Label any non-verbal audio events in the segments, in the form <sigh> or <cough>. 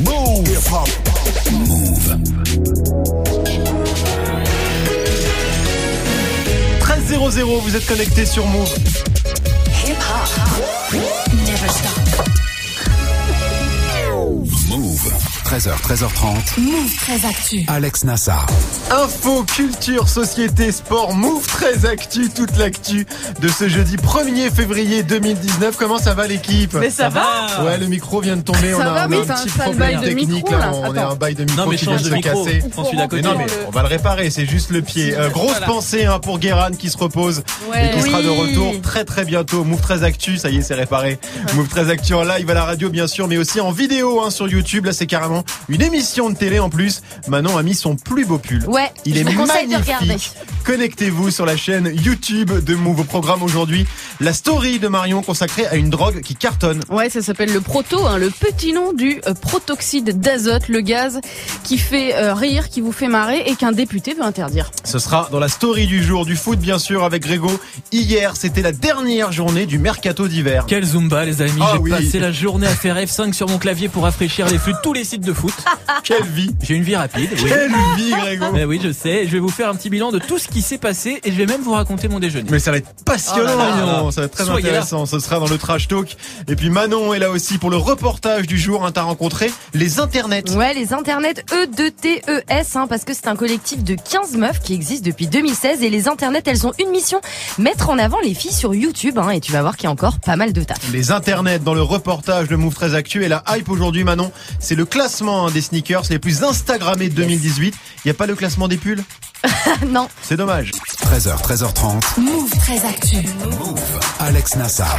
Move. Move. 13 00, vous êtes connecté sur Move. 13h, 13h30. Move très actu. Alex Nassar. Info, culture, société, sport, Move très actu, toute l'actu de ce jeudi 1er février 2019. Comment ça va l'équipe? Mais ça, va Ouais, le micro vient de tomber. Ça on a, va, on a mais un un petit sale problème bail de technique micro, là. là. On a Attends. un bail de micro Non, mais qui vient de se micro. casser. Prends celui d'à Mais côté. non, mais on va le réparer, c'est juste le pied. Euh, grosse Voilà. pensée hein, pour Guéran qui se repose et qui sera de retour très très bientôt. Move très actu, ça y est, c'est réparé. Move très actu en live à la radio bien sûr, mais aussi en vidéo hein, sur YouTube. Là, c'est carrément une émission de télé en plus. Manon a mis son plus beau pull. Ouais, Il je est vous conseille de magnifique. regarder. Connectez-vous sur la chaîne YouTube de Move. Au programme aujourd'hui, la story de Marion consacrée à une drogue qui cartonne. Ouais, ça s'appelle le proto, hein, le petit nom du euh, protoxyde d'azote, le gaz qui fait euh, rire, qui vous fait marrer et qu'un député veut interdire. Ce sera dans la story du jour du foot, bien sûr, avec Grégo. Hier, c'était la dernière journée du mercato d'hiver. Quel Zumba, les amis. Ah J'ai oui. passé la journée à faire F5 sur mon clavier pour rafraîchir les flux de tous les sites de foot. Quelle vie J'ai une vie rapide. Oui. Quelle vie, Grégo Mais oui, je sais. Je vais vous faire un petit bilan de tout ce qui s'est passé et je vais même vous raconter mon déjeuner. Mais ça va être passionnant, Oh là là. Marion. Ça va être très Soyez intéressant. Ce sera dans le trash talk. Et puis Manon est là aussi pour le reportage du jour. Hein, T'as rencontré les internets. Ouais, les internets E2TES, hein, parce que c'est un collectif de 15 meufs qui existe depuis 2016 et les internets, elles ont une mission, mettre en avant les filles sur YouTube, hein, et tu vas voir qu'il y a encore pas mal de taf. Les internets dans le reportage de Move très Actu et la hype aujourd'hui Manon, c'est le classement hein, des sneakers les plus instagrammés de 2018. Il y a pas le classement des pulls <laughs> non, C'est dommage. 13h, 13h30. Move très actu. Alex Nassar.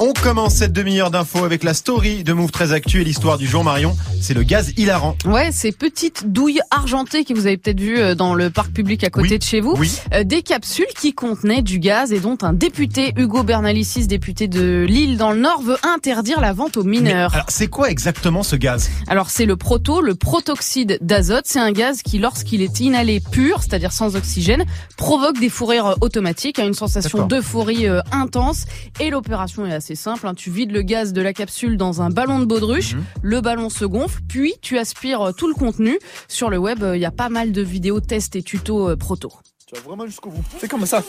On commence cette demi-heure d'infos avec la story de Move très Actu et l'histoire du jour Marion. C'est le gaz hilarant. Ouais, ces petites douilles argentées que vous avez peut-être vues euh, dans le parc public à côté Oui. de chez vous. Oui. Euh, des capsules qui contenaient du gaz et dont un député, Hugo Bernalicis, député de Lille dans le Nord, veut interdire la vente aux Mais, mineurs. alors c'est quoi exactement ce gaz? Alors c'est le proto, le protoxyde d'azote. C'est un gaz qui, lorsqu'il est inhalé pur, c'est-à-dire sans oxygène, provoque des fous rires euh, automatiques, a une sensation d'euphorie intense. Et l'opération est assez simple. hein. Tu vides le gaz de la capsule dans un ballon de baudruche, Mhm. le ballon se gonfle, puis tu aspires euh, tout le contenu. Sur le web, euh, il y a pas mal de vidéos tests et tutos euh, proto. Tu vas vraiment jusqu'au bout. Fais comme ça.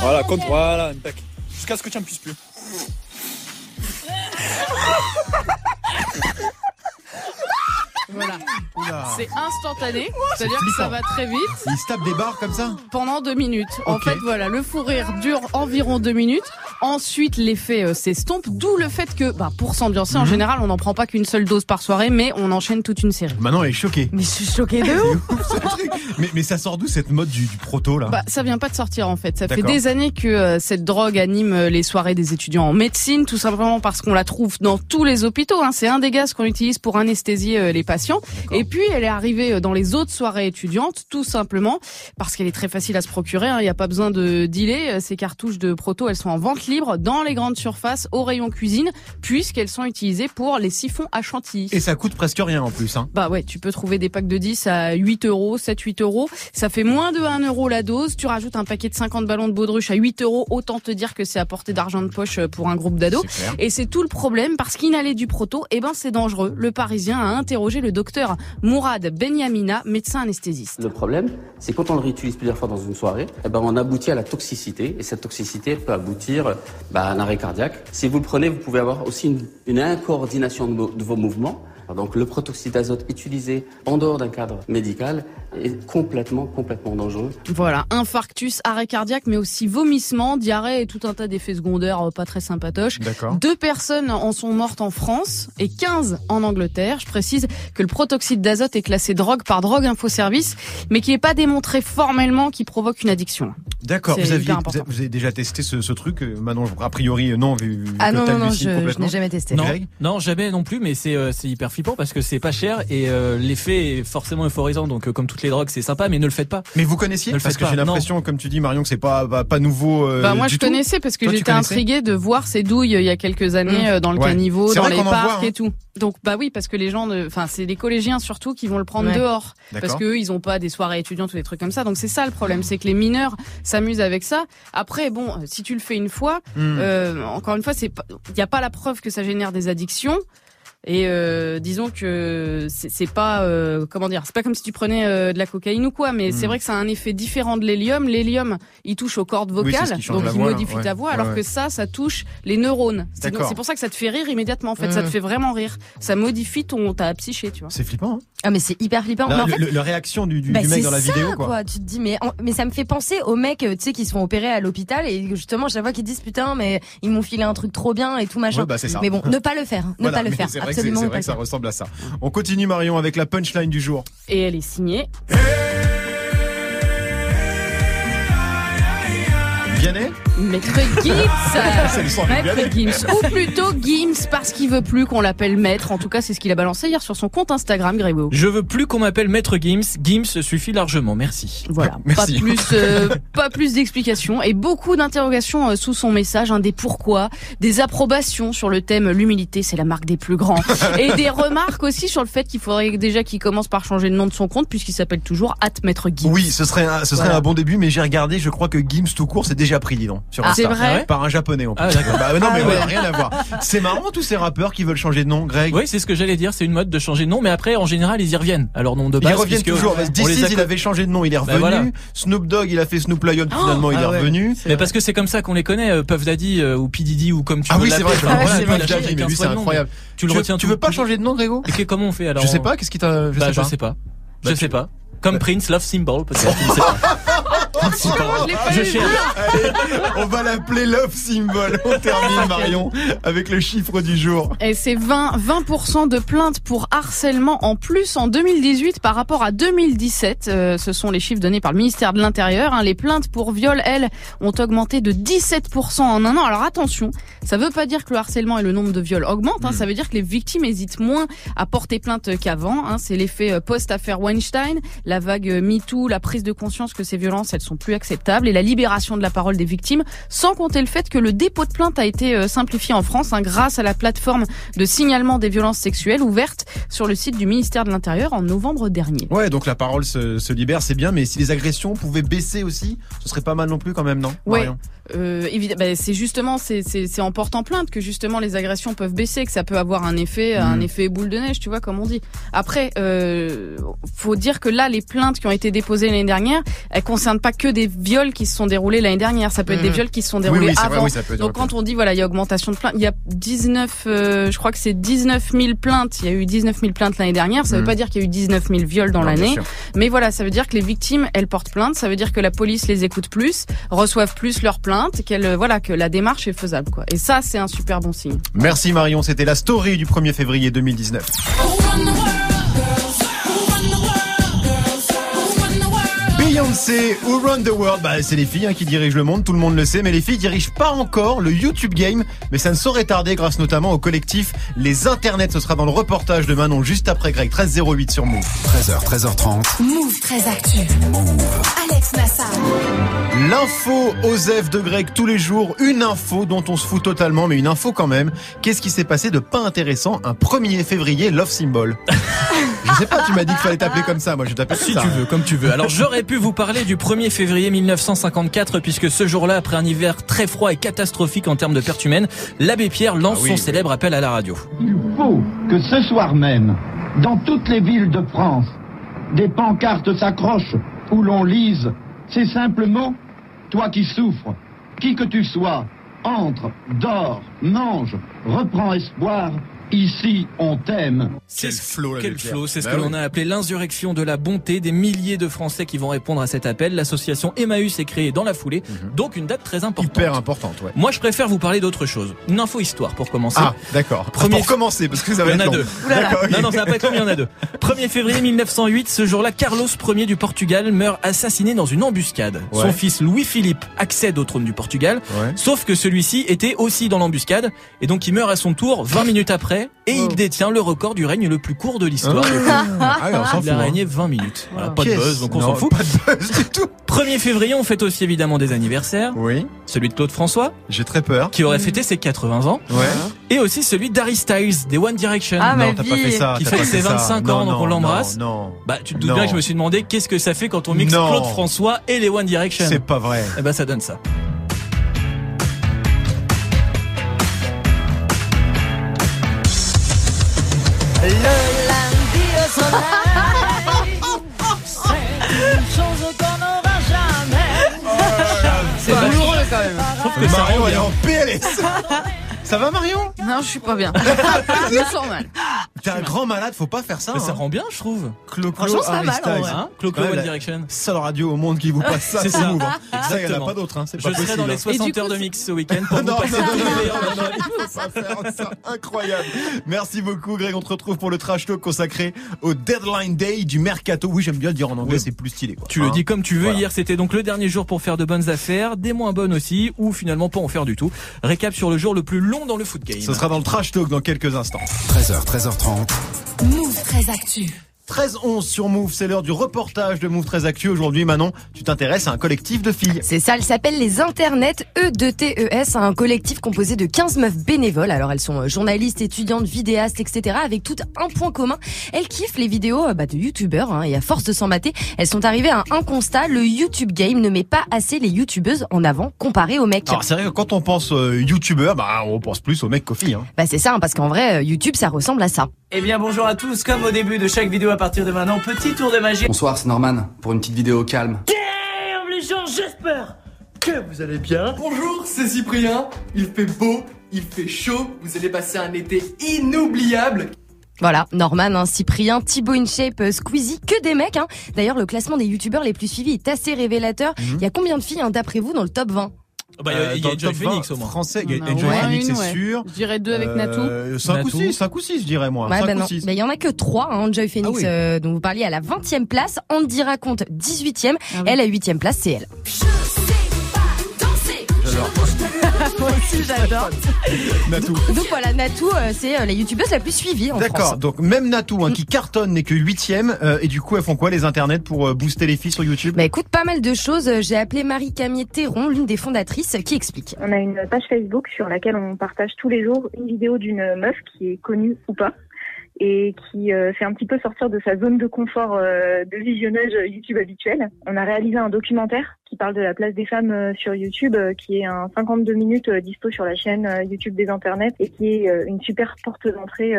Voilà, compte, voilà, impec. Jusqu'à ce que tu en puisses plus. Voilà. C'est instantané, c'est-à-dire que ça va très vite. Il se tape des barres comme ça pendant deux minutes. En fait, voilà, le fou rire dure environ deux minutes. Ensuite, l'effet euh, s'estompe, d'où le fait que, bah, pour s'ambiancer, en Mhm. général, on n'en prend pas qu'une seule dose par soirée, mais on enchaîne toute une série. Manon elle est choquée. mais je suis choquée de ouf. truc. mais, mais ça sort d'où cette mode du, du proto là? Bah, ça vient pas de sortir en fait. Ça fait des années que euh, cette drogue anime euh, les soirées des étudiants en médecine, tout simplement parce qu'on la trouve dans tous les hôpitaux. Hein. C'est un des gaz qu'on utilise pour anesthésier euh, les patients. Et puis elle est arrivée dans les autres soirées étudiantes, tout simplement parce qu'elle est très facile à se procurer. hein. Il n'y a pas besoin de dealer. Ces cartouches de proto, elles sont en vente libre dans les grandes surfaces, au rayon cuisine, puisqu'elles sont utilisées pour les siphons à chantilly. Et ça coûte presque rien en plus. Hein. Bah ouais, tu peux trouver des packs de 10 à 8 euros, 7, 8 euros. Ça fait moins de 1 euro la dose. Tu rajoutes un paquet de 50 ballons de baudruche à 8 euros. Autant te dire que c'est à portée d'argent de poche euh, pour un groupe d'ados. Et c'est tout le problème parce qu'inhaler du proto, eh ben c'est dangereux. Le Parisien a interrogé le docteur Mourad Benyamina, médecin anesthésiste. Le problème, c'est quand on le réutilise plusieurs fois dans une soirée, eh ben on aboutit à la toxicité et cette toxicité peut aboutir bah, un arrêt cardiaque. Si vous le prenez, vous pouvez avoir aussi une, incoordination de vos mouvements. Donc le protoxyde d'azote utilisé en dehors d'un cadre médical est complètement, complètement dangereux. Voilà, infarctus, arrêt cardiaque, mais aussi vomissement, diarrhée et tout un tas d'effets secondaires euh, pas très sympatoches. D'accord. Deux personnes en sont mortes en France et 15 en Angleterre. Je précise que le protoxyde d'azote est classé drogue par Drogue Info Service, mais qui n'est pas démontré formellement qu'il provoque une addiction. D'accord. Vous, aviez- avez, vous avez déjà testé ce, ce truc euh, Manon, a priori, euh, non, vu, Ah non, non, non, je, n'ai jamais testé. Non, non, jamais non plus, mais c'est euh, c'est hyper flippant parce que c'est pas cher et euh, l'effet est forcément euphorisant. Donc euh, comme toutes les drogues, c'est sympa, mais ne le faites pas. Mais vous connaissiez Ne le Parce que j'ai pas, l'impression, comme tu dis, Marion, que c'est pas, pas, pas nouveau. euh, bah moi du je tout. connaissais parce que Toi, tu j'étais connaissais intriguée de voir ces douilles il y a quelques années Mmh. euh, dans le Ouais. caniveau, C'est dans vrai les qu'on en parcs voit, hein. et tout. Donc bah oui parce que les gens, ne... enfin c'est les collégiens surtout qui vont le prendre Ouais. dehors parce D'accord. que eux, ils ont pas des soirées étudiantes ou des trucs comme ça. Donc c'est ça le problème, c'est que les mineurs s'amusent avec ça. Après bon, si tu le fais une fois, Hmm. Euh, encore une fois, c'est il n'y a pas la preuve que ça génère des addictions. Et euh, disons que c'est c'est pas euh, comment dire, c'est pas comme si tu prenais euh, de la cocaïne ou quoi, mais c'est Hmm. vrai que ça a un effet différent de l'hélium. L'hélium, il touche aux cordes Oui, vocales, ce qui change donc la il voix, modifie Ouais. ta voix, Ouais, alors ouais. que ça, ça touche les neurones. C'est pour ça que ça te fait rire immédiatement. En fait, ça te Hmm. fait vraiment rire. Ça modifie ton ta psyché, tu vois. C'est flippant. Hein Ah mais c'est hyper flippant. Là, Mais en le, fait, le- la réaction du, du, Bah, du mec dans la ça, vidéo, quoi. Tu te dis mais en- mais ça me fait penser aux mecs euh, tu sais qui se font opérer à l'hôpital et justement chaque fois qu'ils disent putain mais ils m'ont filé un truc trop bien et tout machin. Ouais, bah. Mais bon, ne pas le faire, hein, ne Voilà, pas le faire, vrai que, vrai que ça ressemble à ça. On continue Marion avec la punchline du jour. Et elle est signée. Vianney? Maître Gims <laughs> Maître. Gims Ou plutôt Gims parce qu'il veut plus qu'on l'appelle maître. En tout cas, c'est ce qu'il a balancé hier sur son compte Instagram, Grégo. Je veux plus qu'on m'appelle Maître Gims. Gims suffit largement, merci. Voilà, <laughs> Merci. pas plus, euh, pas plus d'explications et beaucoup d'interrogations euh, sous son message, hein, des pourquoi, des approbations sur le thème l'humilité, c'est la marque des plus grands, <laughs> et des remarques aussi sur le fait qu'il faudrait déjà qu'il commence par changer le nom de son compte puisqu'il s'appelle toujours Maître Gims. Oui, ce serait un, ce serait Voilà. un bon début, mais j'ai regardé, je crois que Gims tout court c'est déjà pris, dis donc. Sur Ah, Insta. c'est vrai Par un japonais en plus. Ah, d'accord. Bah, non, mais Ah, ouais. rien à voir. C'est marrant tous ces rappeurs qui veulent changer de nom, Greg. Oui, c'est ce que j'allais dire. C'est une mode de changer de nom, mais après, en général, ils y reviennent. leur nom de Ils base. reviennent puisque toujours. a il avait changé de nom, il est revenu. Bah, voilà. Snoop Dogg, il a fait Snoop Lion, finalement, il Ah est ouais. revenu. Mais parce que c'est comme ça qu'on les connaît, euh, Puff Daddy euh, ou P Diddy ou comme tu Ah veux oui, c'est vrai, Enfin, voilà, voilà, Puff il a Daddy, changé mais lui, 15 c'est incroyable. Tu le retiens tu veux pas changer de nom, Grégo? Et comment on fait alors Je sais pas, qu'est-ce qui t'a, je Bah, sais je pas. pas. Bah, Je sais pas. Comme Prince, Love Symbol, peut-être. <laughs> ne je cherche. Allez, on va l'appeler Love Symbol. On termine, Marion, avec le chiffre du jour. Et c'est 20, 20% de plaintes pour harcèlement en plus en 2018 par rapport à 2017. Euh, ce sont les chiffres donnés par le ministère de l'Intérieur. hein. Les plaintes pour viol, elles, ont augmenté de 17% en un an. Alors attention, ça veut pas dire que le harcèlement et le nombre de viols augmentent. hein. Ça veut dire que les victimes hésitent moins à porter plainte qu'avant. hein. C'est l'effet euh, post-affaire Weinstein, la vague euh, MeToo, la prise de conscience que ces violences, elles sont plus acceptables et la libération de la parole des victimes, sans compter le fait que le dépôt de plainte a été euh, simplifié en France hein, grâce à la plateforme de signalement des violences sexuelles ouverte sur le site du ministère de l'Intérieur en novembre dernier. Ouais, donc la parole se, se libère, c'est bien, mais si les agressions pouvaient baisser aussi, ce serait pas mal non plus quand même, non Ouais. Euh, évidemment, bah, c'est justement c'est en portant plainte que justement les agressions peuvent baisser, que ça peut avoir un effet un Mm. effet boule de neige, tu vois comme on dit. Après, euh, faut dire que là les plaintes qui ont été déposées l'année dernière, elles concernent pas que des viols qui se sont déroulés l'année dernière. Ça peut être des viols qui se sont Oui, déroulés oui, vrai, avant. oui, ça peut être Donc quand on dit voilà il y a augmentation de plaintes, il y a 19, euh, je crois que c'est 19 000 plaintes. Il y a eu 19 000 plaintes l'année dernière. Ça veut Mm. pas dire qu'il y a eu 19 000 viols dans l'année. Mais voilà, ça veut dire que les victimes, elles portent plainte. Ça veut dire que la police les écoute plus, reçoivent plus leurs plaintes, qu'elle euh, voilà que la démarche est faisable quoi. Et ça, c'est un super bon signe. Merci Marion, c'était la story du 1er février 2019. Beyoncé, Who Run the World, bah, c'est les filles hein, qui dirigent le monde, tout le monde le sait, mais les filles dirigent pas encore le YouTube Game, mais ça ne saurait tarder grâce notamment au collectif Les Internets. Ce sera dans le reportage de Manon juste après Greg, 1308 sur Move. 13h, 13h30. Move très actu. Alex Nassar. L'info Osef de Greg tous les jours, une info dont on se fout totalement, mais une info quand même. Qu'est-ce qui s'est passé de pas intéressant un 1er février Love Symbol? <laughs> Je sais pas, tu m'as dit qu'il fallait t'appeler comme ça, moi je t'appelle Si comme ça. tu veux, comme tu veux. Alors j'aurais pu vous parler du 1er février 1954 puisque ce jour-là, après un hiver très froid et catastrophique en termes de pertes humaines, l'abbé Pierre lance Ah oui, son oui. célèbre appel à la radio. Il faut que ce soir même, dans toutes les villes de France, des pancartes s'accrochent où l'on lise ces simples mots Toi qui souffres, qui que tu sois, entre, dors, mange, reprends espoir, ici on t'aime. Quel ce- flow, Quel flow, c'est ce Bah que oui. l'on a appelé l'insurrection de la bonté. Des milliers de Français qui vont répondre à cet appel. L'association Emmaüs est créée dans la foulée, donc une date très importante. Mhm. Hyper importante, ouais. Moi, je préfère vous parler d'autre chose. Une info histoire pour commencer. Ah, d'accord. Premier- Pour commencer, parce que ça va Il y en être a long. deux. Non, non, ça va pas être long, il y en a deux. 1er février 1908, ce jour-là, Carlos Ier du Portugal meurt assassiné dans une embuscade. Ouais. Son fils Louis-Philippe accède au trône du Portugal, Ouais. sauf que celui-ci était aussi dans l'embuscade, et donc il meurt à son tour 20 minutes après, et il détient le record du règne le plus court de l'histoire. Ah, s'en fout. Il a hein. régné 20 minutes. Voilà, pas de buzz, donc on non, s'en fout. Pas de buzz du tout. <laughs> 1er février, on fête aussi évidemment des anniversaires. Oui, Celui de Claude François, j'ai très peur. qui aurait fêté ses 80 ans, Ouais. et aussi celui d'Harry Styles, des One Direction. Ah, non, t'as pas fait ça. Qui t'as fête pas ses fait ça. 25 Non, ans, donc non, on l'embrasse. Non, non. Bah, tu te doutes Non. bien que je me suis demandé qu'est-ce que ça fait quand on mixe Non. Claude François et les One Direction. c'est pas vrai. Eh ben, ça donne ça. Ça <laughs> Ça va Marion Non, je suis pas bien. <laughs> je me sens mal. T'es un grand malade, faut pas faire ça. Mais ça hein. rend bien, je trouve. Clo-Clo, Franchement, c'est pas mal. Hein Clo-Clo Ouais, One Direction. Seule radio au monde qui vous passe ça, <laughs> C'est ça. Move. hein. Ça, il n'y en a pas d'autres, hein. c'est Je pas serai possible. dans les hein. 60 Et du heures de mix ce week-end pour <laughs> vous Non, passer non, non, non, non, non, moments. il faut pas faire ça. Incroyable. Merci beaucoup, Greg. On te retrouve pour le trash talk consacré au Deadline Day du Mercato. Oui, j'aime bien le dire en anglais, Oui. c'est plus stylé. Quoi. Tu le Hein. dis comme tu veux. Voilà. Hier, c'était donc le dernier jour pour faire de bonnes affaires, des moins bonnes aussi, ou finalement pas en faire du tout. Récap sur le jour le plus long dans le foot game. Ce sera dans le trash talk dans quelques instants. 13h, 13h30. Move très actu. 13-11 sur Move, c'est l'heure du reportage de Move très Actu. Aujourd'hui, Manon, tu t'intéresses à un collectif de filles. C'est ça, elle s'appelle les Internets E2TES, un collectif composé de 15 meufs bénévoles. Alors elles sont euh, journalistes, étudiantes, vidéastes, etc. Avec tout un point commun, elles kiffent les vidéos euh, bah, de youtubeurs hein, et à force de s'en mater, elles sont arrivées à un constat, le YouTube game ne met pas assez les youtubeuses en avant comparé aux mecs. Alors, c'est vrai que quand on pense euh, youtubeur, bah, on pense plus aux mecs qu'aux filles. Hein. Bah c'est ça, hein, parce qu'en vrai, YouTube ça ressemble à ça. Eh bien bonjour à tous, comme au début de chaque vidéo à partir de maintenant, petit tour de magie. Bonsoir, c'est Norman pour une petite vidéo calme. Damn les gens, j'espère que vous allez bien. Bonjour, c'est Cyprien. Il fait beau, il fait chaud. Vous allez passer un été inoubliable. Voilà, Norman, hein, Cyprien, Thibaut InShape, euh, Squeezie, que des mecs. Hein. D'ailleurs, le classement des youtubeurs les plus suivis est assez révélateur. Il y a combien de filles, hein, d'après vous, dans le top 20 Ah bah, il y a- Euh, il y dans a le Joy top Phoenix 20 au moins. Français, il y a On en a Enjoy Phoenix, c'est ouais. sûr. Je dirais deux avec Natou. 5 ou Natou. 6, 5 ou 6, je dirais moi. Ouais, 5 bah ou non. 6. Mais il y en a que trois, hein, Enjoy Phoenix, Ah oui. euh, dont vous parliez à la 20e place. Andy raconte 18e. Ah oui. Elle, à 8e place, c'est elle. Moi aussi, j'adore. Natou. Donc voilà, Natou, euh, c'est euh, la youtubeuse la plus suivie en D'accord, donc même Natou hein, qui cartonne n'est que huitième euh, et du coup elles font quoi les internets pour euh, booster les filles sur YouTube? Bah écoute, pas mal de choses. J'ai appelé Marie-Camille Théron, l'une des fondatrices, qui explique. On a une page Facebook sur laquelle on partage tous les jours une vidéo d'une meuf qui est connue ou pas et qui euh, fait un petit peu sortir de sa zone de confort euh, de visionnage YouTube habituel. On a réalisé un documentaire qui parle de la place des femmes euh, sur YouTube, euh, qui est un 52 minutes euh, dispo sur la chaîne YouTube des Internets et qui est une super porte d'entrée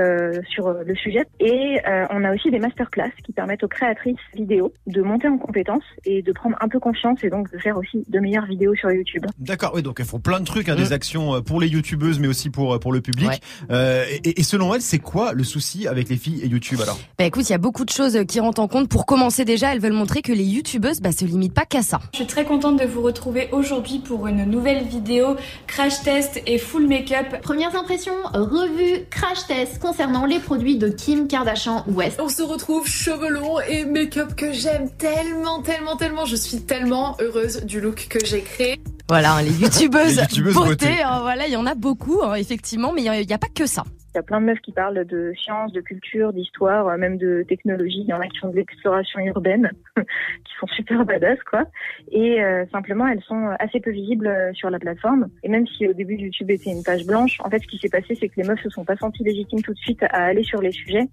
sur le sujet. Et on a aussi des masterclass qui permettent aux créatrices vidéo de monter en compétences et de prendre un peu confiance et donc de faire aussi de meilleures vidéos sur YouTube. D'accord, oui donc elles font plein de trucs, hein, Mm. des actions euh, pour les youtubeuses mais aussi pour pour le public. Ouais. Euh, et, et selon elles c'est quoi le souci avec les filles et YouTube alors? Bah écoute, il y a beaucoup de choses qui rentrent en compte. Pour commencer déjà, elles veulent montrer que les youtubeuses bah, se limitent pas qu'à ça. Je suis très contente de vous retrouver aujourd'hui pour une nouvelle vidéo crash test et full make-up. Premières impressions, revue, crash test concernant les produits de Kim Kardashian West. On se retrouve cheveux longs et make-up que j'aime tellement, tellement, tellement. Je suis tellement heureuse du look que j'ai créé. Voilà, hein, les youtubeuses, <laughs> Les youtubeuses beauté, beauté. hein, voilà, il y en a beaucoup, hein, effectivement, mais il n'y a, pas que ça. Il y a plein de meufs qui parlent de science, de culture, d'histoire, euh, même de technologie. Il y en a qui font de l'exploration urbaine, <laughs> qui sont super badass, quoi. Et euh, simplement, elles sont assez peu visibles euh, sur la plateforme. Et même si au début YouTube était une page blanche, en fait, ce qui s'est passé, c'est que les meufs se sont pas senties légitimes tout de suite à aller sur les sujets.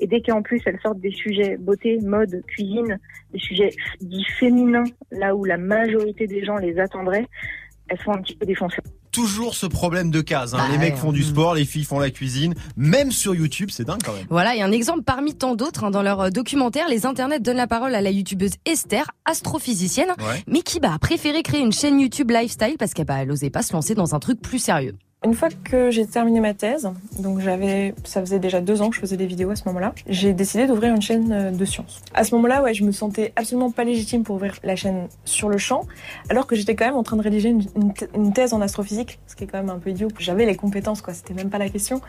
Et dès qu'en plus elles sortent des sujets beauté, mode, cuisine, des sujets dits féminins, là où la majorité des gens les attendraient, elles sont un petit peu défoncées. Toujours ce problème de case. Hein. Bah les mecs ouais. font du sport, les filles font la cuisine. Même sur YouTube, c'est dingue quand même. Voilà, et un exemple parmi tant d'autres, hein, dans leur euh, documentaire, les internets donnent la parole à la youtubeuse Esther, astrophysicienne, Ouais. mais qui bah, a préféré créer une chaîne YouTube lifestyle parce qu'elle bah, elle osait pas se lancer dans un truc plus sérieux. Une fois que j'ai terminé ma thèse, donc j'avais, ça faisait déjà deux ans que je faisais des vidéos à ce moment-là, j'ai décidé d'ouvrir une chaîne euh, de sciences. À ce moment-là, ouais, je me sentais absolument pas légitime pour ouvrir la chaîne sur le champ, alors que j'étais quand même en train de rédiger une thèse en astrophysique, ce qui est quand même un peu idiot. J'avais les compétences, quoi, c'était même pas la question.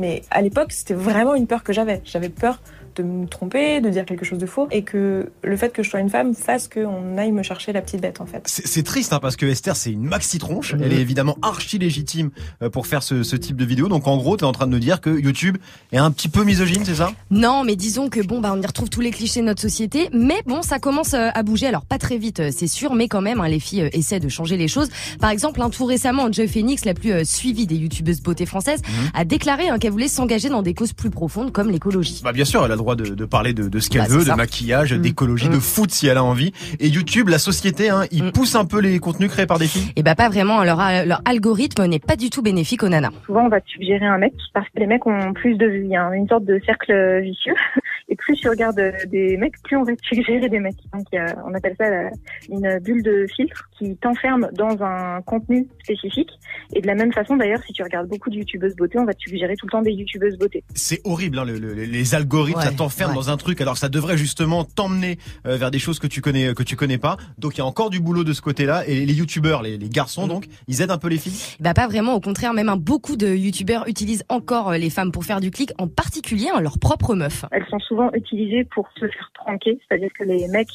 Mais à l'époque, c'était vraiment une peur que j'avais. J'avais peur de me tromper, de dire quelque chose de faux, et que le fait que je sois une femme fasse qu'on aille me chercher la petite bête, en fait. C'est triste hein, parce que Esther c'est une maxi tronche. Mhm. Elle est évidemment archi légitime euh, pour faire ce, ce type de vidéo. Donc en gros, t'es en train de nous dire que YouTube est un petit peu misogyne, c'est ça? Non, mais disons que bon, bah, on y retrouve tous les clichés de notre société, mais bon, ça commence euh, à bouger. Alors pas très vite, euh, c'est sûr, mais quand même, hein, les filles essaient de changer les choses. Par exemple, hein, tout récemment, Joy Phoenix, la plus suivie des youtubeuses beauté françaises, Mhm. a déclaré hein, qu'elle voulait s'engager dans des causes plus profondes comme l'écologie. Bah bien sûr, elle a le droit droit de, de parler de, de ce qu'elle Bah, veut, de maquillage, Mm. d'écologie, de Mm. foot si elle a envie. Et YouTube, la société, hein, il pousse un peu les contenus créés par des filles. Et bah pas vraiment, leur, leur algorithme n'est pas du tout bénéfique aux nanas. Souvent, on va te suggérer un mec parce que les mecs ont plus de vues. Il y a une sorte de cercle vicieux. <laughs> Et plus tu regardes des mecs, plus on va te suggérer des mecs. Donc, y a- on appelle ça la- une bulle de filtre qui t'enferme dans un contenu spécifique. Et de la même façon, d'ailleurs, si tu regardes beaucoup de youtubeuses beauté, on va te suggérer tout le temps des youtubeuses beauté. C'est horrible, hein, le- le- les algorithmes, Ouais, ça t'enferme ouais. dans un truc. Alors que ça devrait justement t'emmener euh, vers des choses que tu connais, que tu connais pas. Donc il y a encore du boulot de ce côté-là. Et les youtubeurs, les, les garçons, donc, ils aident un peu les filles? Bah pas vraiment, au contraire, même un beaucoup de youtubeurs utilisent encore euh, les femmes pour faire du clic, en particulier hein, leurs propres meufs. Elles sont souvent utilisées pour se faire tranquer, c'est-à-dire que les mecs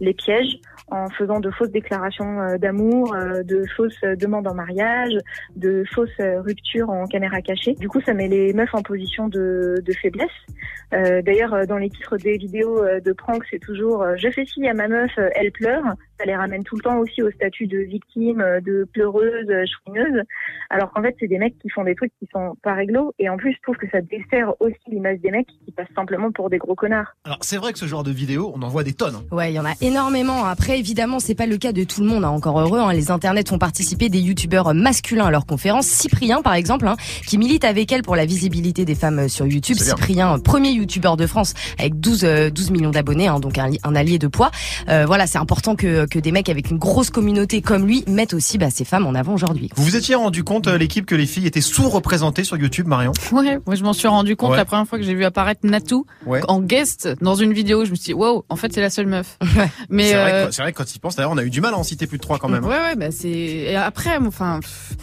les piègent en faisant de fausses déclarations euh, d'amour, euh, de fausses euh, demandes en mariage, de fausses ruptures en caméra cachée. Du coup, ça met les meufs en position de, de faiblesse. D'ailleurs, dans les titres des vidéos de prank, c'est toujours je fais ci à ma meuf, elle pleure. Ça les ramène tout le temps aussi au statut de victime, euh, de pleureuse, euh, chouineuse. Alors qu'en fait, c'est des mecs qui font des trucs qui sont pas réglo. Et en plus, je trouve que ça dessert aussi l'image des mecs qui passent simplement pour des gros connards. Alors c'est vrai que ce genre de vidéos, on en voit des tonnes. hein. Ouais, il y en a énormément. Après, évidemment, c'est pas le cas de tout le monde. hein. Encore heureux, hein. les internets font participer des youtubeurs masculins à leurs conférences. Cyprien, par exemple, hein, qui milite avec elle pour la visibilité des femmes euh, sur YouTube. Cyprien, premier youtubeur de France avec 12, euh, 12 millions d'abonnés, hein, donc un, li- un allié de poids. Euh, voilà, c'est important que, que des mecs avec une grosse communauté comme lui mettent aussi bah, ces femmes en avant aujourd'hui. Vous vous étiez rendu compte, euh, l'équipe, que les filles étaient sous-représentées sur YouTube, Marion? Ouais, moi je m'en suis rendu compte Ouais. la première fois que j'ai vu apparaître Natou Ouais. en guest dans une vidéo. Je me suis dit, wow, en fait c'est la seule meuf. <laughs> Mais C'est vrai, euh, que- c'est vrai que quand il pense, d'ailleurs, on a eu du mal à en citer plus de trois quand même. Ouais, ouais, bah c'est. Et après, enfin, pff,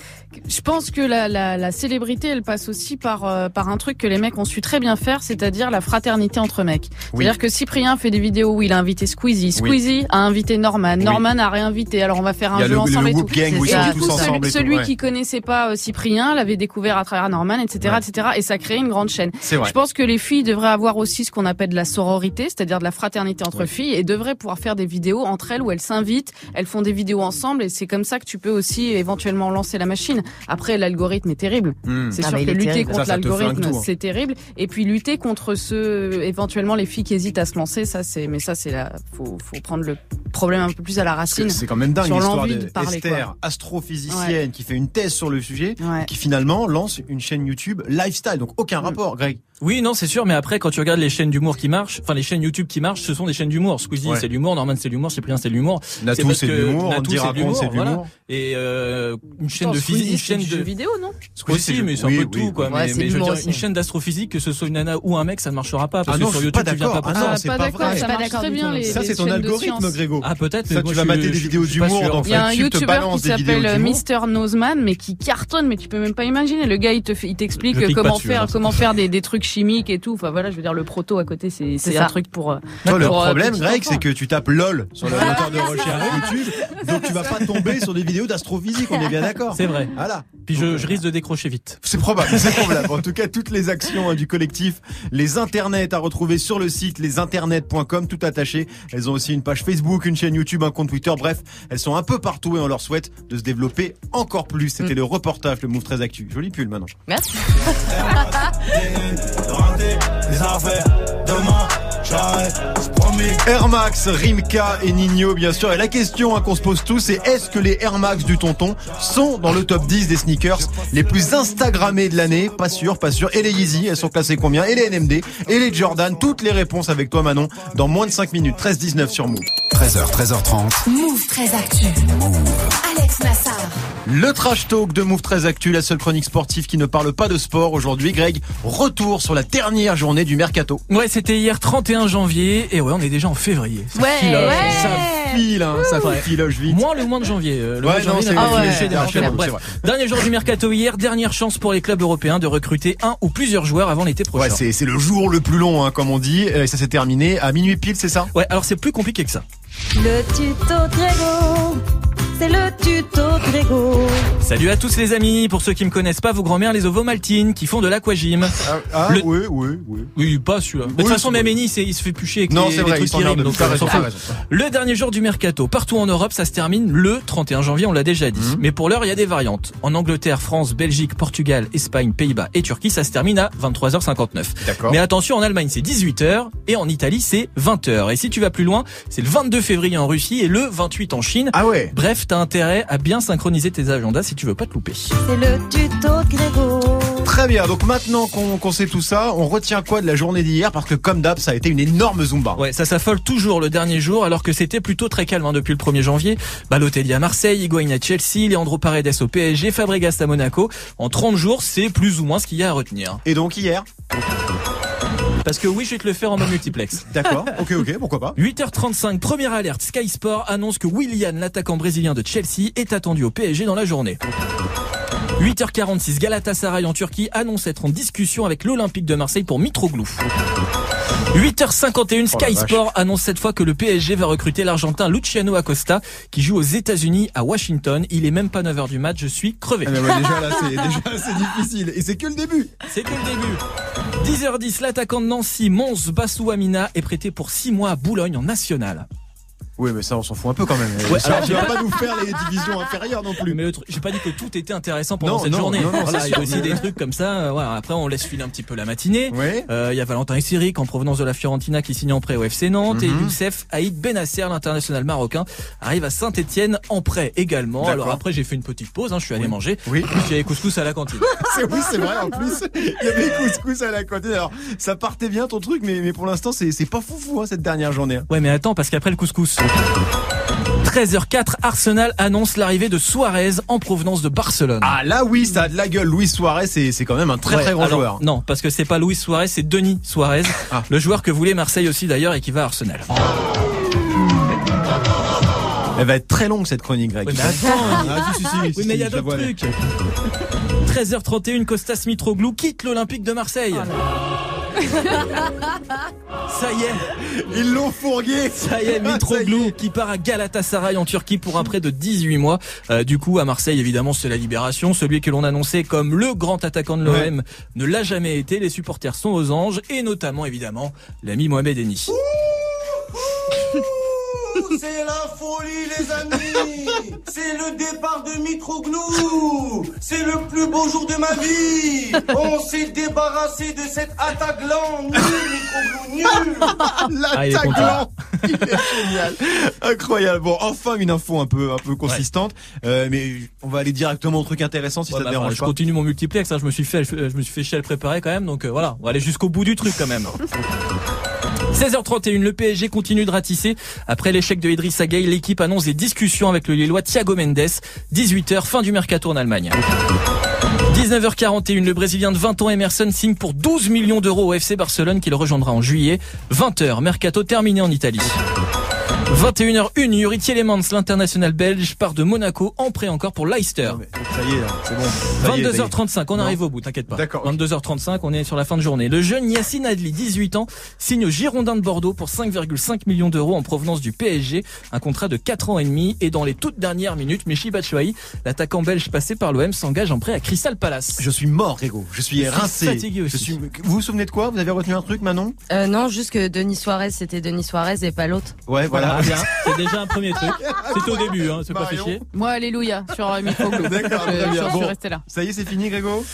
je pense que la, la, la célébrité, elle passe aussi par euh, par un truc que les mecs ont su très bien faire, c'est-à-dire la fraternité entre mecs. Oui. C'est-à-dire que Cyprien fait des vidéos où il a invité Squeezie, Oui. Squeezie a invité Norman, Norman a réinvité. Alors on va faire un jeu le- le ensemble et tout. Gang où Et du coup, celui, celui ouais. qui connaissait pas euh, Cyprien l'avait découvert à travers Norman, etc., etc. Et ça crée une grande chaîne. Vrai. Je pense que les filles devraient avoir aussi ce qu'on appelle de la sororité, c'est-à-dire de la fraternité entre filles, et devraient pouvoir faire des vidéos entre elles où elles s'invitent, elles font des vidéos ensemble, et c'est comme ça que tu peux aussi éventuellement lancer la machine. Après, l'algorithme est terrible. Hmm. C'est Ah sûr que lutter terrible. contre l'algorithme, hein. c'est terrible. Et puis lutter contre ceux, éventuellement les filles qui hésitent à se lancer, ça c'est, mais ça c'est la, faut, faut prendre le problème un peu plus à la racine. C'est quand même dingue sur l'histoire de d'Esther, quoi. astrophysicienne, qui fait une thèse sur le sujet, Ouais. qui finalement lance une chaîne YouTube lifestyle. Donc aucun Mm. rapport, Greg. Oui, non, c'est sûr, mais après, quand tu regardes les chaînes d'humour qui marchent, enfin les chaînes YouTube qui marchent, ce sont des chaînes d'humour. Squeezie, Ouais. c'est de l'humour, Norman, c'est de l'humour, Cyprien, c'est de l'humour. Natou, c'est l'humour, Natou, c'est de voilà. l'humour. Et euh, une chaîne Attends, de physique, Squeezie, une c'est chaîne de vidéo, non? Squeezie, aussi, mais c'est un oui, peu oui, tout, quoi. Ouais, mais je veux l'humour dire, aussi. une chaîne d'astrophysique, que ce soit une nana ou un mec, ça ne marchera pas. Parce Ah non, que sur YouTube, pas tu viens d'accord. pas pour Ah non, ça. c'est pas d'accord, vrai. ça marche très bien Ça, c'est ton algorithme. Grégo. Ah, peut-être, Ça, tu vas mater des vidéos d'humour dans Il y a un YouTube, te youtubeur balance qui s'appelle. Mister Noseman, mais qui cartonne, mais tu peux même pas imaginer. Le gars, il te il t'explique comment faire, alors. comment faire des, des trucs chimiques et tout. Enfin voilà, je veux dire, le proto à côté, c'est, c'est ça. un truc pour. euh, Toi, le pour, euh, problème, Greg, c'est que tu tapes LOL sur le <laughs> moteur de recherche YouTube, donc tu vas pas tomber sur des vidéos d'astrophysique, on est bien d'accord. C'est vrai. Voilà. Puis je, je risque de décrocher vite. C'est probable, c'est probable. En tout cas, toutes les actions hein, du collectif, les internets à retrouver sur le site lesinternets.com, tout attaché. Elles ont aussi une page Facebook, une chaîne YouTube, un compte Twitter. Bref, elles sont un peu partout et on leur souhaite de se développer encore plus. C'était le reportage, le Move très Actu. Joli pull maintenant. Merci. <laughs> Air Max, Rimka et Nino, bien sûr. Et la question hein, qu'on se pose tous, c'est est-ce que les Air Max du tonton sont dans le top 10 des sneakers les plus Instagrammés de l'année? Pas sûr, pas sûr. Et les Yeezy, elles sont classées combien? Et les NMD Et les Jordan? Toutes les réponses avec toi, Manon, dans moins de 5 minutes. 13-19 sur Move. 13h, 13h30. Move très actu. Alex Nassar. Le trash talk de Move très Actu, la seule chronique sportive qui ne parle pas de sport aujourd'hui. Greg, retour sur la dernière journée du mercato. Ouais, c'était hier 31 janvier, et ouais, on est déjà en février. Ça Ouais, filoche. ouais. Ça file, hein, ça Ouais. filoche vite. Moins le mois de janvier. euh, Le Ouais, mois de non, janvier Ah, bon, Bref. c'est Dernier jour du mercato hier, dernière chance pour les clubs européens de recruter un ou plusieurs joueurs avant l'été prochain. Ouais, c'est c'est le jour le plus long, hein, comme on dit. Et ça s'est terminé à minuit pile, c'est ça? Ouais, alors c'est plus compliqué que ça. Le tuto Grégo. C'est le tuto Grégo. Salut à tous les amis. Pour ceux qui me connaissent pas, vos grand-mères les ovomaltines qui font de l'aquagym. Ah, ah, Le- oui, oui, oui. Oui, pas celui-là. De toute façon, même. Ennis, il se fait pucher avec Non, les, vrai, trucs qui riment, donc fout. raison. Le dernier jour du mercato, partout en Europe, ça se termine le 31 janvier, on l'a déjà dit. Mhm. Mais pour l'heure, il y a des variantes. En Angleterre, France, Belgique, Portugal, Espagne, Pays-Bas et Turquie, ça se termine à 23h59. D'accord. Mais attention, en Allemagne, c'est 18h et en Italie, c'est 20h. Et si tu vas plus loin, c'est le 22 février en Russie et le 28 en Chine. Ah ouais. Bref, t'as intérêt à bien synchroniser tes agendas si tu veux pas te louper. C'est le tuto Grégo. Très bien, donc maintenant qu'on qu'on sait tout ça, on retient quoi de la journée d'hier? Parce que comme d'hab, ça a été une énorme zumba. Ouais, ça s'affole toujours le dernier jour, alors que c'était plutôt très calme hein, depuis le 1er janvier. Balotelli à Marseille, Higuain à Chelsea, Leandro Paredes au PSG, Fabregas à Monaco. En 30 jours, c'est plus ou moins ce qu'il y a à retenir. Et donc hier? Parce que oui, je vais te le faire en mode multiplex. <laughs> D'accord, ok, ok, pourquoi pas 8h35, première alerte, Sky Sport annonce que Willian, l'attaquant brésilien de Chelsea, est attendu au PSG dans la journée. 8h46, Galatasaray en Turquie annonce être en discussion avec l'Olympique de Marseille pour Mitroglou. 8h51, Sky. Sport annonce cette fois que le PSG va recruter l'Argentin Luciano Acosta qui joue aux États-Unis à Washington. Il est même pas 9h du match, je suis crevé. Ah, mais ouais, Déjà là, c'est déjà c'est difficile. Et c'est que le début. C'est que le début. 10h10, l'attaquant de Nancy, Mons Bassouamina, est prêté pour 6 mois à Boulogne en national. Oui, mais ça, on s'en fout un peu quand même. Ouais, Ça, alors, tu vas pas nous faire les divisions inférieures non plus. Mais le truc- j'ai pas dit que tout était intéressant pendant Non, cette non, journée. non, non, Voilà, il y a aussi des trucs comme ça. euh, voilà. Après, on laisse filer un petit peu la matinée. Oui. Euh, Il y a Valentin Essiric en provenance de la Fiorentina qui signe en prêt au FC Nantes et Mhm. Youssef Haïd Benasser, l'international marocain, arrive à Saint-Etienne en prêt également. Alors après, j'ai fait une petite pause. Hein, je suis allé manger. Oui. J'ai couscous à la cantine. <laughs> C'est oui, c'est vrai en plus. Il y avait couscous à la cantine. Alors, ça partait bien ton truc, mais, mais pour l'instant, c'est pas foufou hein, cette dernière journée. Ouais, mais attends, parce qu'après le couscous. 13h04, Arsenal annonce l'arrivée de Suarez en provenance de Barcelone. Ah là oui, ça a de la gueule. Luis Suarez, c'est c'est quand même un très Ouais, très grand alors, joueur. Non, parce que c'est pas Luis Suarez, c'est Denis Suarez, Ah. le joueur que voulait Marseille aussi d'ailleurs et qui va à Arsenal. Elle va être très longue cette chronique, Greg. Ouais, mais attends. Ah, si, si, si, Oui, si, mais il y a d'autres trucs. 13h31, Costas Mitroglou quitte l'Olympique de Marseille. <laughs> Ça y est, Ils l'ont fourgué. ça y est, y Mitroglou qui part à Galatasaray en Turquie pour un prêt de 18 mois. Euh, du coup, à Marseille, évidemment, c'est la libération. Celui que l'on annonçait comme le grand attaquant de l'OM ne l'a jamais été. Les supporters sont aux anges et notamment, évidemment, l'ami Mohamed Eni. C'est la folie, les amis <laughs> C'est le départ de Mitroglou C'est le plus beau jour de ma vie On s'est débarrassé de cette attaque lente Nul, Mitroglou, nul <laughs> Ah, il est L'attaque content. blanc. Il est génial. Incroyable. Bon, enfin une info un peu un peu consistante. Euh, mais on va aller directement au truc intéressant si Ouais, ça bah, te enfin, dérange je pas. continue mon multiplex, hein, je me suis fait, je, je me suis fait chier à le préparer quand même, donc euh, voilà, on va aller jusqu'au bout du truc quand même. <laughs> 16h31, le PSG continue de ratisser. Après l'échec de Idrissa Gueye, l'équipe annonce des discussions avec le Lillois Thiago Mendes. 18h, fin du mercato en Allemagne. 19h41, le Brésilien de 20 ans Emerson signe pour 12 millions d'euros au FC Barcelone qui le rejoindra en juillet. 20h, mercato terminé en Italie. 21h01, Yuri Tielemans, l'international belge, part de Monaco en prêt encore pour Leicester. Ça y est, là, c'est bon. Ça y est, ça y est. 22h35, on Non. arrive au bout, t'inquiète pas. D'accord. 22h35, on est sur la fin de journée. Le jeune Yassine Adli, 18 ans, signe au Girondin de Bordeaux pour 5,5 millions d'euros en provenance du PSG. Un contrat de 4 ans et demi. Et dans les toutes dernières minutes, Michi Batshuayi, l'attaquant belge passé par l'OM, s'engage en prêt à Crystal Palace. Je suis mort, Grégo. Je suis Je suis rincé. fatigué aussi. Je suis... Vous vous souvenez de quoi? Vous avez retenu un truc, Manon? Euh, non, juste que Denis Suarez, c'était Denis Suarez et pas l'autre. Ouais, voilà. Bien. C'est déjà un premier truc. C'est au début, hein, c'est pas fait chier. Moi, alléluia, sur euh, Mitroglou. <laughs> D'accord, Je- très bien. J'en suis resté là. Ça y est, c'est fini, Grégo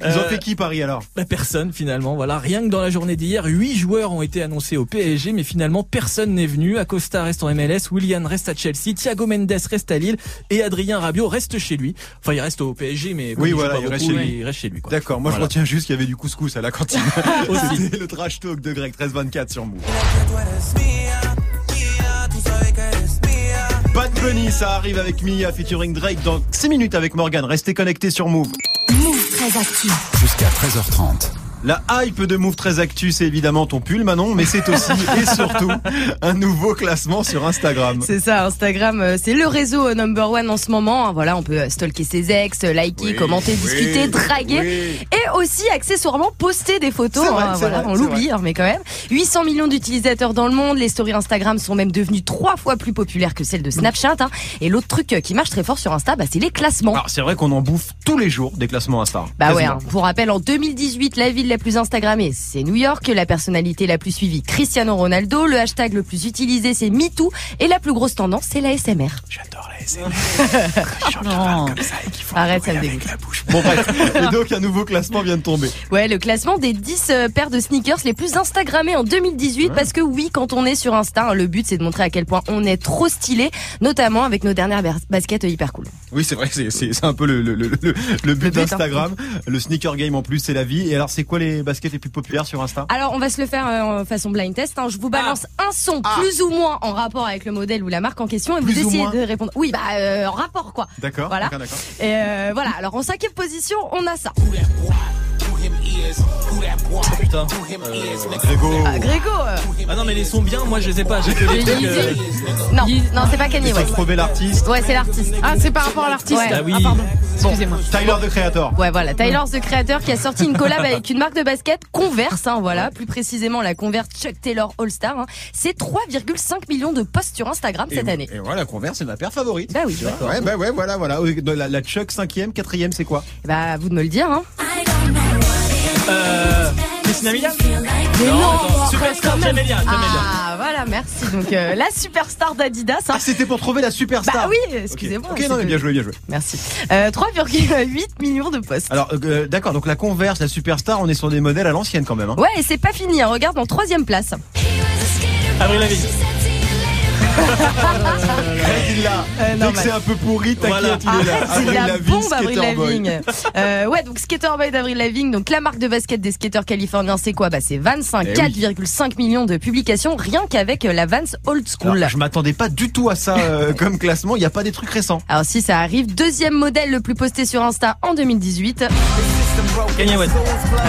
Ils ont Euh, fait qui Paris alors Bah, personne finalement. Voilà, rien que dans la journée d'hier, huit joueurs ont été annoncés au PSG, mais finalement personne n'est venu. Acosta reste en MLS, Willian reste à Chelsea, Thiago Mendes reste à Lille et Adrien Rabiot reste chez lui. Enfin, il reste au PSG, mais Oui, il voilà, il reste beaucoup, chez lui. il reste chez lui. quoi. D'accord, moi je retiens juste qu'il y avait du couscous à la cantine. <laughs> <laughs> C'était le trash talk de Greg 1324 sur Move. Bad Bunny, ça arrive avec Mia featuring Drake dans 6 minutes avec Morgan. Restez connectés sur Move. Move très actif. Jusqu'à 13h30. La hype de Move très Actu, c'est évidemment ton pull, Manon, mais c'est aussi <laughs> et surtout un nouveau classement sur Instagram. C'est ça, Instagram, euh, c'est le réseau euh, number one en ce moment. Voilà, on peut euh, stalker ses ex, liker, Oui, commenter, oui, discuter, draguer. oui. Et aussi, accessoirement, poster des photos. Vrai, hein, c'est voilà, vrai, on l'oublie, hein, mais quand même. 800 millions d'utilisateurs dans le monde. Les stories Instagram sont même devenues trois fois plus populaires que celles de Snapchat. hein. Et l'autre truc qui marche très fort sur Insta, bah, c'est les classements. Alors c'est vrai qu'on en bouffe tous les jours des classements Insta. Bah ouais, hein. pour rappel, en 2018, la ville la plus Instagrammée, c'est New York, la personnalité la plus suivie, Cristiano Ronaldo, le hashtag le plus utilisé, c'est MeToo, et la plus grosse tendance, c'est la SMR. J'adore la SMR. non. Arrête, ça me dégoûte. Bon bref, <laughs> et donc un nouveau classement vient de tomber. Ouais, le classement des 10 euh, paires de sneakers les plus Instagrammés en 2018, parce que oui, quand on est sur Insta, hein, le but c'est de montrer à quel point on est trop stylé, notamment avec nos dernières bas- baskets hyper cool. Oui, c'est vrai que c'est- un peu le, le, le, le- le but hein. d'Instagram. Le sneaker game en plus, c'est la vie. Et alors, c'est quoi les baskets les plus populaires sur Insta Alors on va se le faire euh, en façon blind test. hein. Je vous balance un son plus ou moins en rapport avec le modèle ou la marque en question et Plus vous ou essayez de répondre. Oui, bah euh, en rapport quoi. D'accord, Voilà. Et euh, voilà. Alors en cinquième position, on a ça. Putain. Euh, Grégo. Ah, Grégo. euh, Ah non mais les sons bien, moi je les ai pas. J'ai que les trucs. euh, Non, non, c'est pas Kanye West. trouver l'artiste. Ouais, c'est l'artiste. Ah, c'est par rapport à l'artiste. Ouais. Ah oui. Ah, pardon. Excusez-moi. Tyler the Creator. Ouais, voilà. Tyler, the créateur, qui a sorti une collab <laughs> avec une marque de basket, Converse, hein, voilà. Plus précisément, la Converse Chuck Taylor All Star. hein. C'est 3,5 millions de posts sur Instagram cette et, année. Et voilà, Converse, c'est ma paire favorite. Bah oui. Tu vois ouais, bah ouais, voilà, voilà. La, la Chuck 5ème, 4ème, c'est quoi? Bah, à vous de me le dire, hein. Euh, Christina Milian Mais non, Superstar. Jamelia. Ah, voilà, merci. Donc, euh, la superstar d'Adidas. hein. Ah, c'était pour trouver la superstar. Bah oui, excusez-moi. Ok, non, mais bien joué, bien joué. Merci. Euh, 3,8 millions de posts. Alors, euh, d'accord, donc la Converse, la superstar, on est sur des modèles à l'ancienne quand même. Hein. Ouais, et c'est pas fini. hein. Regarde en troisième place. Avril Lavigne. Il l'a. Euh, Dès non, que c'est un peu pourri, t'inquiète, il est là. c'est de la Lavigne, bombe Avril. Lavigne. Euh, ouais, donc Skater Boy d'Avril Lavigne, donc la marque de basket des skateurs californiens, c'est quoi? Bah c'est 25, Eh oui. 4,5 millions de publications rien qu'avec euh, la Vans Old School. Alors, je m'attendais pas du tout à ça euh, <laughs> comme classement. Il n'y a pas des trucs récents. Alors si ça arrive, deuxième modèle le plus posté sur Insta en 2018. Kanye West.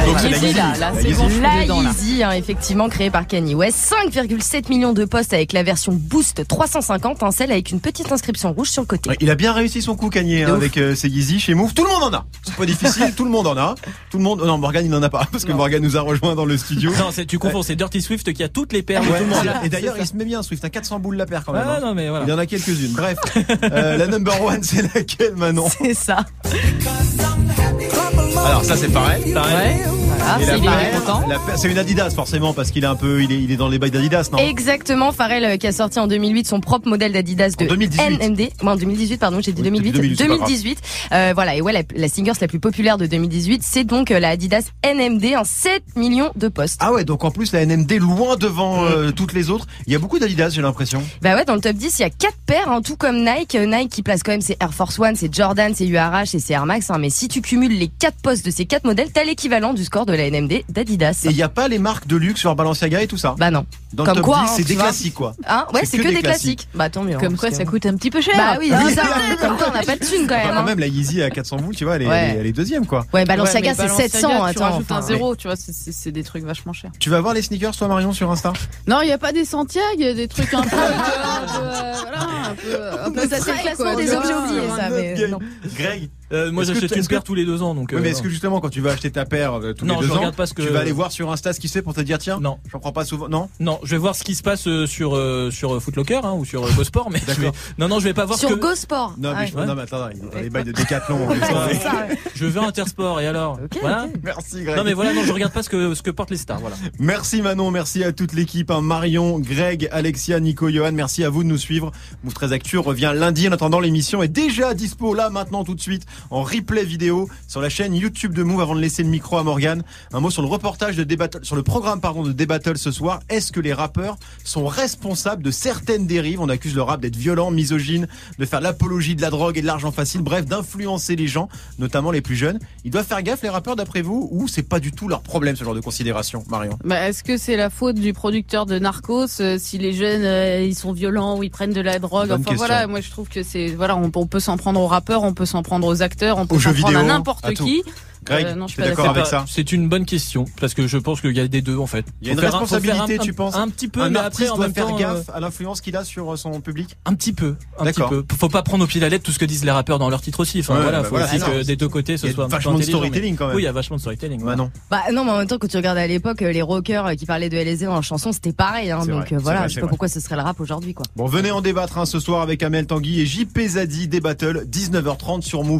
Donc c'est la Yeezy, là, là, La c'est Yeezy. bon, je suis La dedans, là. Yeezy. Yeezy, hein, effectivement créé par Kanye West. 5,7 millions de posts avec la version Boost 350, hein, celle avec une petite inscription rouge sur le côté. Ouais, il a bien réussi son coup Kanye hein, avec euh, ses Yeezy chez Move. Tout le monde en a. C'est pas difficile, tout le monde en a. Tout le monde. Non, Morgan il n'en a pas parce que Morgan nous a rejoint dans le studio. Non, c'est- tu confonds, c'est Dirty Swift qui a toutes les paires de Ouais, tout le monde. et d'ailleurs, il se met bien Swift. à 400 boules la paire quand même. Ah hein. non mais voilà. Il y en a quelques-unes. Bref, <laughs> euh, la number one, c'est laquelle, Manon C'est ça. Alors ça, c'est pareil. La c'est la une Adidas forcément parce qu'il est un peu, il est, il est dans les bails d'Adidas, non? Exactement, Pharrell euh, qui a sorti en 2008 son propre modèle d'Adidas de En 2018. NMD. En 2018, pardon, j'ai dit Oui, 2008. 2018, c'est pas grave. 2018. Euh, voilà, et ouais, la, la singers la plus populaire de 2018, c'est donc euh, la Adidas NMD en 7 millions de postes. Ah ouais, donc en plus la NMD loin devant euh, toutes les autres. Il y a beaucoup d'Adidas, j'ai l'impression. Bah ouais, dans le top 10, il y a quatre paires, hein, tout comme Nike. Nike qui place quand même ses Air Force One, ses Jordan, ses URH et ses Air Max. hein, mais si tu cumules les quatre postes de ces quatre modèles, t'as l'équivalent du score de la NMD d'Adidas. Et il n'y a pas les marques de luxe sur Balenciaga et tout ça. Bah non. Dans Comme le top quoi, 10, hein, c'est des vois. classiques quoi. Hein ouais, c'est que, des classiques. Bah tant mieux. hein, Comme quoi, ça coûte un petit peu cher. Bah oui, Oui. hein, ça, comme quoi on n'a pas de thunes quand même. Quand hein. même la Yeezy à 400 boules, tu vois, elle est, Ouais. elle est- elle est deuxième quoi. Ouais, Balenciaga c'est Balenciaga, 700. Tu Attends, rajoutes un enfin, zéro, tu vois, c'est- des trucs vachement chers. Tu vas voir les sneakers toi Marion sur Insta? Non, il n'y a pas des Santiago, il y a des trucs <laughs> un peu, euh, voilà, un peu, ça, c'est le classement des objets oubliés, ça. non. Greg, Euh, moi Est-ce j'achète une est-ce que- paire tous les deux ans donc. oui, euh, mais est-ce non. que justement quand tu vas acheter ta paire euh, tous Non, les je deux ans, regarde pas ce que- tu vas aller voir sur Insta ce qui se fait pour te dire tiens, Non. j'en prends pas souvent, non? Non, je vais voir ce qui se passe euh, sur euh, sur euh, Footlocker hein, ou sur euh, GoSport, mais je vais... non non, je vais pas voir Sur que Go Sport. Non, mais Ah je, ouais. non, mais attends, il est dans les bails de Décathlon. <laughs> je vais Intersport et alors voilà. Merci Greg. Non mais voilà, non, je regarde pas ce que ce que portent les stars, voilà. Merci Manon, merci à toute l'équipe, hein, Marion, Greg, Alexia, Nico, Johan, merci à vous de nous suivre. Move 13 Actu revient lundi. En attendant, l'émission est déjà dispo là, maintenant, tout de suite, en replay vidéo sur la chaîne YouTube de Move. Avant de laisser le micro à Morgan, un mot sur le reportage de Débattle, sur le programme pardon de Débattle ce soir. Est-ce que les rappeurs sont responsables de certaines dérives? On accuse le rap d'être violent, misogyne, de faire l'apologie de la drogue et de l'argent facile, bref, d'influencer les gens, notamment les plus jeunes. Ils doivent faire gaffe les rappeurs d'après vous ou c'est pas du tout leur problème ce genre de considération, Marion? Bah, est-ce que c'est la faute du producteur de Narcos euh, si les jeunes euh, ils sont violents ou ils prennent de la drogue? Bonne Enfin question. voilà, moi je trouve que c'est voilà, on, on peut s'en prendre aux rappeurs, on peut s'en prendre aux acteurs, on peut prendre à vidéo, n'importe tout. qui. Greg, Euh, non, je suis d'accord avec ça C'est une bonne question parce que je pense qu'il y a des deux en fait. Il y a une un- responsabilité, un- tu penses Un petit peu, Un mais après en doit même faire temps, gaffe euh, à l'influence qu'il a sur euh, son public? un petit peu, un petit D'accord. peu. Faut pas prendre au pied de la lettre tout ce que disent les rappeurs dans leurs titres aussi. Enfin Ouais, voilà, bah faut voilà, aussi que des deux côtés ce Il y a soit vachement de storytelling, mais- quand même. Oui, il y a vachement de storytelling. Bah non. Bah non, mais en même temps, quand tu regardes à l'époque, euh, les rockers euh, qui parlaient de LSD dans la chanson, c'était pareil. Hein, donc vrai, euh, voilà, je sais pas pourquoi ce serait le rap aujourd'hui, quoi. Bon, venez en débattre hein, ce soir avec Amel Tanguy et JP Zadi, des battles, 19h30 sur Move.